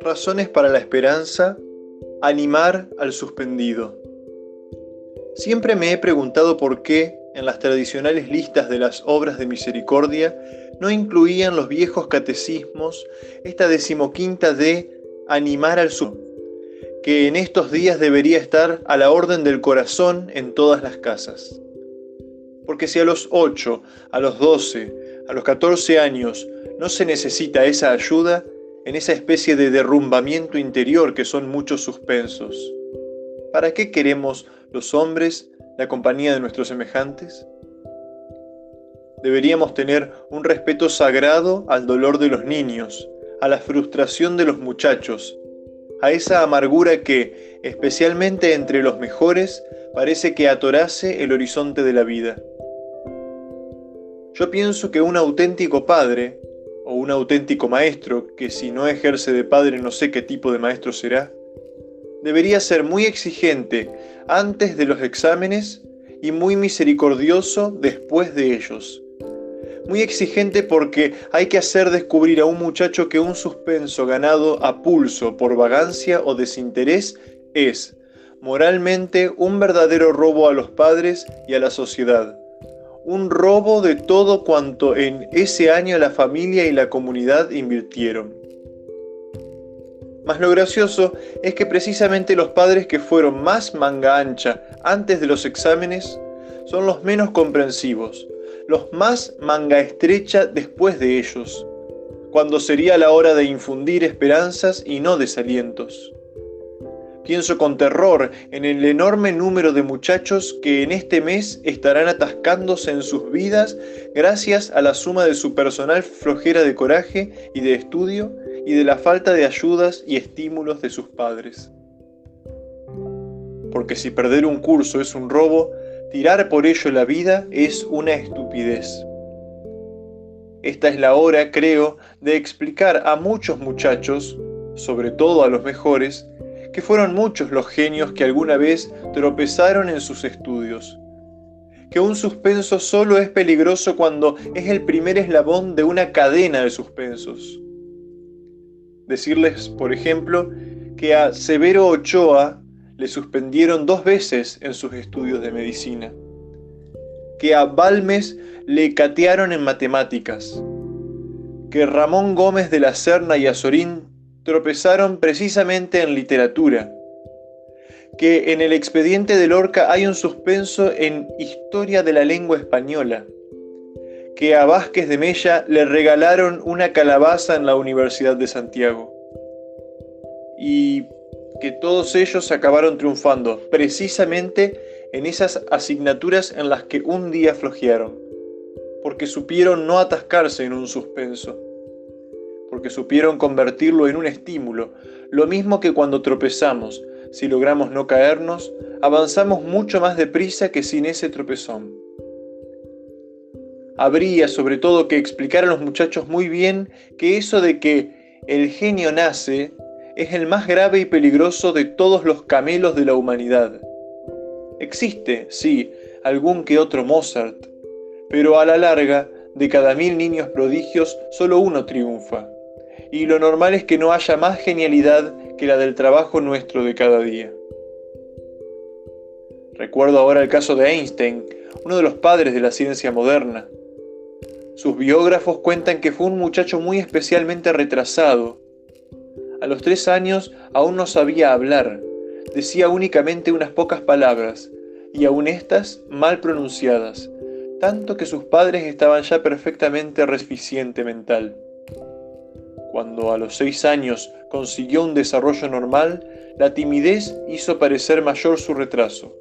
Razones para la esperanza, animar al suspendido. Siempre me he preguntado por qué en las tradicionales listas de las obras de misericordia no incluían los viejos catecismos esta decimoquinta de animar al suspendido que en estos días debería estar a la orden del corazón en todas las casas. Porque si a los 8, a los 12, a los 14 años no se necesita esa ayuda, en esa especie de derrumbamiento interior que son muchos suspensos, ¿para qué queremos los hombres la compañía de nuestros semejantes? Deberíamos tener un respeto sagrado al dolor de los niños, a la frustración de los muchachos, a esa amargura que, especialmente entre los mejores, parece que atorase el horizonte de la vida. Yo pienso que un auténtico padre, o un auténtico maestro, que si no ejerce de padre no sé qué tipo de maestro será, debería ser muy exigente antes de los exámenes y muy misericordioso después de ellos muy exigente porque hay que hacer descubrir a un muchacho que un suspenso ganado a pulso por vagancia o desinterés es, moralmente, un verdadero robo a los padres y a la sociedad. Un robo de todo cuanto en ese año la familia y la comunidad invirtieron. Mas lo gracioso es que precisamente los padres que fueron más manga ancha antes de los exámenes son los menos comprensivos, los más manga estrecha después de ellos, cuando sería la hora de infundir esperanzas y no desalientos. Pienso con terror en el enorme número de muchachos que en este mes estarán atascándose en sus vidas gracias a la suma de su personal flojera de coraje y de estudio y de la falta de ayudas y estímulos de sus padres. Porque si perder un curso es un robo, Tirar por ello la vida es una estupidez. Esta es la hora, creo, de explicar a muchos muchachos, sobre todo a los mejores, que fueron muchos los genios que alguna vez tropezaron en sus estudios. Que un suspenso solo es peligroso cuando es el primer eslabón de una cadena de suspensos. Decirles, por ejemplo, que a Severo Ochoa le suspendieron dos veces en sus estudios de medicina, que a Balmes le catearon en matemáticas, que Ramón Gómez de la Serna y Azorín tropezaron precisamente en literatura, que en el expediente de Lorca hay un suspenso en historia de la lengua española, que a Vázquez de Mella le regalaron una calabaza en la Universidad de Santiago. Y que todos ellos acabaron triunfando precisamente en esas asignaturas en las que un día flojearon, porque supieron no atascarse en un suspenso, porque supieron convertirlo en un estímulo, lo mismo que cuando tropezamos, si logramos no caernos, avanzamos mucho más deprisa que sin ese tropezón. Habría sobre todo que explicar a los muchachos muy bien que eso de que el genio nace es el más grave y peligroso de todos los camelos de la humanidad. Existe, sí, algún que otro Mozart, pero a la larga, de cada mil niños prodigios, solo uno triunfa. Y lo normal es que no haya más genialidad que la del trabajo nuestro de cada día. Recuerdo ahora el caso de Einstein, uno de los padres de la ciencia moderna. Sus biógrafos cuentan que fue un muchacho muy especialmente retrasado, a los tres años aún no sabía hablar, decía únicamente unas pocas palabras, y aún estas mal pronunciadas, tanto que sus padres estaban ya perfectamente reficiente mental. Cuando a los seis años consiguió un desarrollo normal, la timidez hizo parecer mayor su retraso.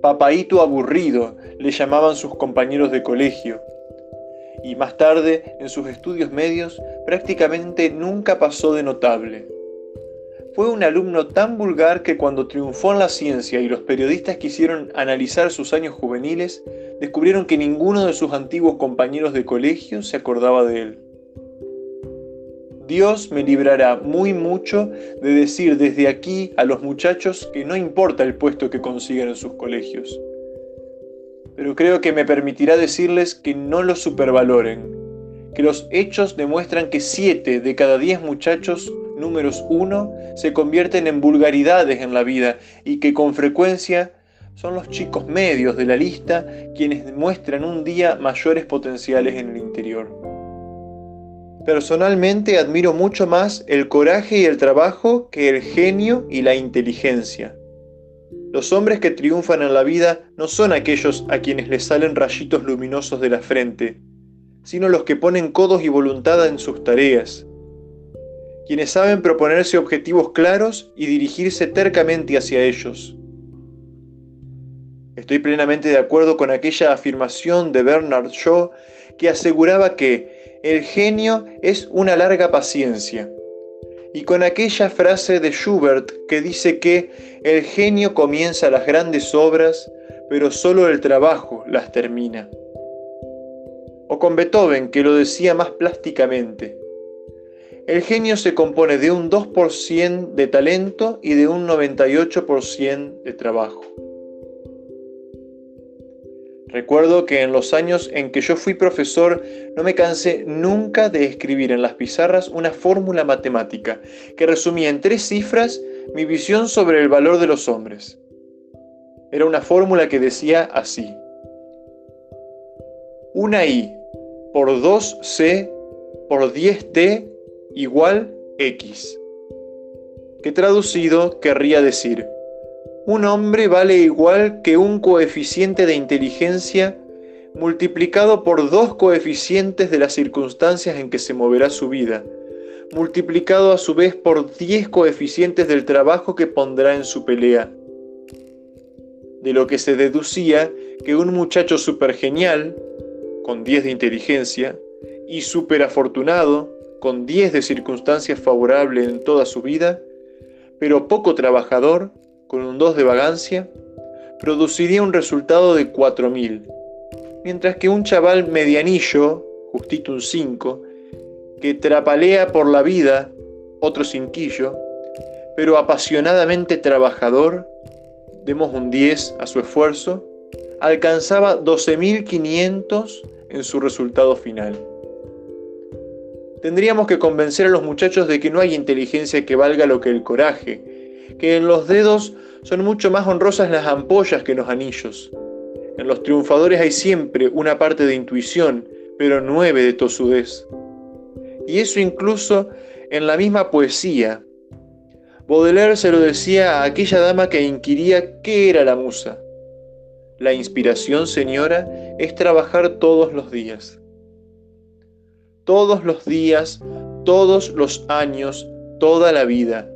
Papaíto aburrido le llamaban sus compañeros de colegio, y más tarde, en sus estudios medios, prácticamente nunca pasó de notable. Fue un alumno tan vulgar que cuando triunfó en la ciencia y los periodistas quisieron analizar sus años juveniles, descubrieron que ninguno de sus antiguos compañeros de colegio se acordaba de él. Dios me librará muy mucho de decir desde aquí a los muchachos que no importa el puesto que consigan en sus colegios. pero creo que me permitirá decirles que no lo supervaloren, que los hechos demuestran que 7 de cada 10 muchachos números 1 se convierten en vulgaridades en la vida y que con frecuencia son los chicos medios de la lista quienes demuestran un día mayores potenciales en el interior. Personalmente admiro mucho más el coraje y el trabajo que el genio y la inteligencia. Los hombres que triunfan en la vida no son aquellos a quienes les salen rayitos luminosos de la frente, sino los que ponen codos y voluntad en sus tareas, quienes saben proponerse objetivos claros y dirigirse tercamente hacia ellos. Estoy plenamente de acuerdo con aquella afirmación de Bernard Shaw que aseguraba que el genio es una larga paciencia, y con aquella frase de Schubert que dice que el genio comienza las grandes obras, pero solo el trabajo las termina. O con Beethoven que lo decía más plásticamente, el genio se compone de un 2% de talento y de un 98% de trabajo. Recuerdo que en los años en que yo fui profesor no me cansé nunca de escribir en las pizarras una fórmula matemática que resumía en tres cifras mi visión sobre el valor de los hombres. Era una fórmula que decía así. Una I por 2C por 10T igual X, que traducido querría decir, un hombre vale igual que un coeficiente de inteligencia multiplicado por dos coeficientes de las circunstancias en que se moverá su vida, multiplicado a su vez por 10 coeficientes del trabajo que pondrá en su pelea. De lo que se deducía que un muchacho supergenial, con 10 de inteligencia, y superafortunado, con 10 de circunstancias favorables en toda su vida, pero poco trabajador, con un 2 de vagancia, produciría un resultado de 4.000, mientras que un chaval medianillo, justito un 5, que trapalea por la vida, otro cinquillo, pero apasionadamente trabajador, demos un 10 a su esfuerzo, alcanzaba 12.500 en su resultado final. Tendríamos que convencer a los muchachos de que no hay inteligencia que valga lo que el coraje, que en los dedos son mucho más honrosas las ampollas que los anillos. En los triunfadores hay siempre una parte de intuición, pero nueve de tosudez. Y eso incluso en la misma poesía. Baudelaire se lo decía a aquella dama que inquiría qué era la musa. La inspiración, señora, es trabajar todos los días todos los días, todos los años, toda la vida.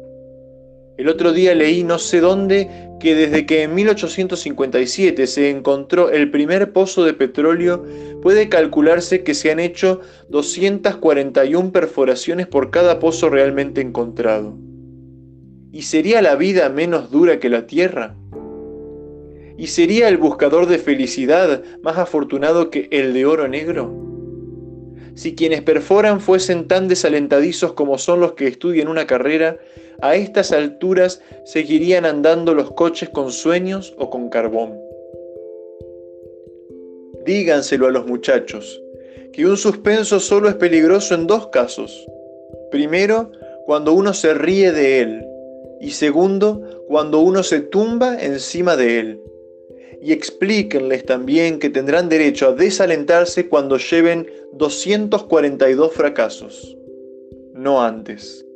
El otro día leí no sé dónde que desde que en 1857 se encontró el primer pozo de petróleo, puede calcularse que se han hecho 241 perforaciones por cada pozo realmente encontrado. ¿Y sería la vida menos dura que la tierra? ¿Y sería el buscador de felicidad más afortunado que el de oro negro? Si quienes perforan fuesen tan desalentadizos como son los que estudian una carrera, a estas alturas seguirían andando los coches con sueños o con carbón. Díganselo a los muchachos, que un suspenso solo es peligroso en dos casos. Primero, cuando uno se ríe de él, y segundo, cuando uno se tumba encima de él y explíquenles también que tendrán derecho a desalentarse cuando lleven 242 fracasos, no antes.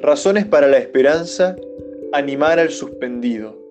Razones para la esperanza, animar al suspendido.